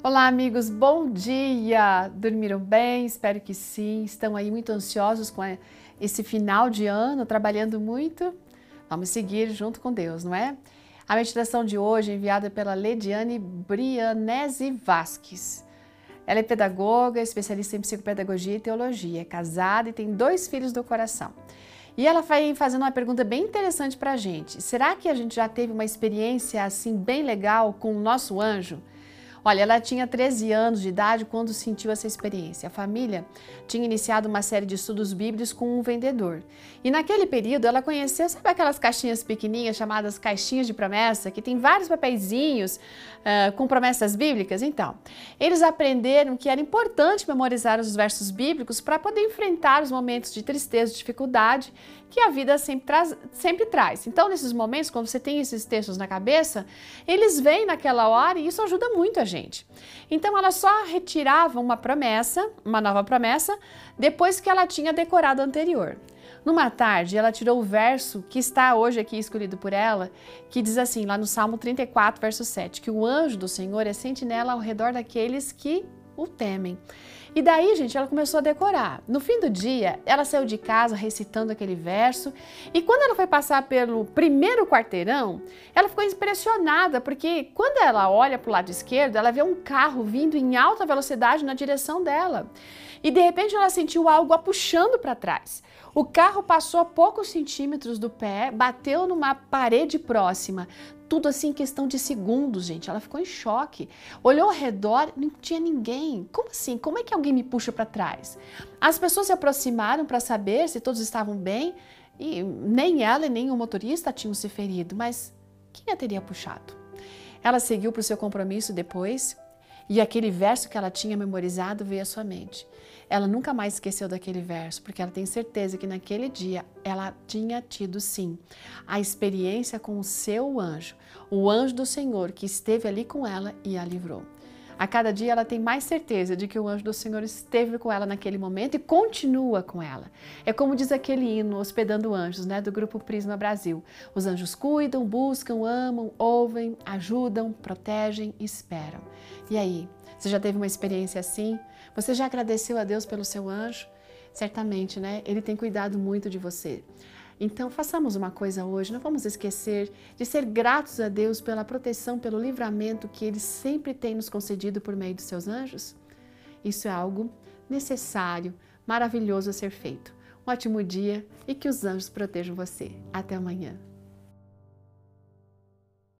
Olá, amigos, bom dia! Dormiram bem? Espero que sim. Estão aí muito ansiosos com esse final de ano, trabalhando muito? Vamos seguir junto com Deus, não é? A meditação de hoje é enviada pela Lediane Brianese Vasques. Ela é pedagoga, especialista em psicopedagogia e teologia, é casada e tem dois filhos do coração. E ela vai fazendo uma pergunta bem interessante para a gente. Será que a gente já teve uma experiência assim bem legal com o nosso anjo? Olha, ela tinha 13 anos de idade quando sentiu essa experiência. A família tinha iniciado uma série de estudos bíblicos com um vendedor. E naquele período ela conheceu, sabe aquelas caixinhas pequenininhas chamadas caixinhas de promessa, que tem vários papeizinhos uh, com promessas bíblicas? Então, eles aprenderam que era importante memorizar os versos bíblicos para poder enfrentar os momentos de tristeza, de dificuldade que a vida sempre traz, sempre traz. Então, nesses momentos, quando você tem esses textos na cabeça, eles vêm naquela hora e isso ajuda muito a gente. Então, ela só retirava uma promessa, uma nova promessa, depois que ela tinha decorado a anterior. Numa tarde, ela tirou o verso que está hoje aqui escolhido por ela, que diz assim, lá no Salmo 34, verso 7, que o anjo do Senhor é sentinela ao redor daqueles que o temem. E daí, gente, ela começou a decorar. No fim do dia, ela saiu de casa recitando aquele verso. E quando ela foi passar pelo primeiro quarteirão, ela ficou impressionada, porque quando ela olha para o lado esquerdo, ela vê um carro vindo em alta velocidade na direção dela. E de repente ela sentiu algo a puxando para trás. O carro passou a poucos centímetros do pé, bateu numa parede próxima tudo assim em questão de segundos, gente. Ela ficou em choque. Olhou ao redor, não tinha ninguém. Como assim? Como é que alguém me puxa para trás? As pessoas se aproximaram para saber se todos estavam bem e nem ela e nem o motorista tinham se ferido, mas quem a teria puxado? Ela seguiu para o seu compromisso depois e aquele verso que ela tinha memorizado veio à sua mente. Ela nunca mais esqueceu daquele verso, porque ela tem certeza que naquele dia ela tinha tido sim a experiência com o seu anjo, o anjo do Senhor que esteve ali com ela e a livrou. A cada dia ela tem mais certeza de que o anjo do Senhor esteve com ela naquele momento e continua com ela. É como diz aquele hino Hospedando Anjos, né, do grupo Prisma Brasil. Os anjos cuidam, buscam, amam, ouvem, ajudam, protegem, esperam. E aí, você já teve uma experiência assim? Você já agradeceu a Deus pelo seu anjo? Certamente, né? Ele tem cuidado muito de você. Então, façamos uma coisa hoje, não vamos esquecer de ser gratos a Deus pela proteção, pelo livramento que Ele sempre tem nos concedido por meio dos seus anjos. Isso é algo necessário, maravilhoso a ser feito. Um ótimo dia e que os anjos protejam você. Até amanhã.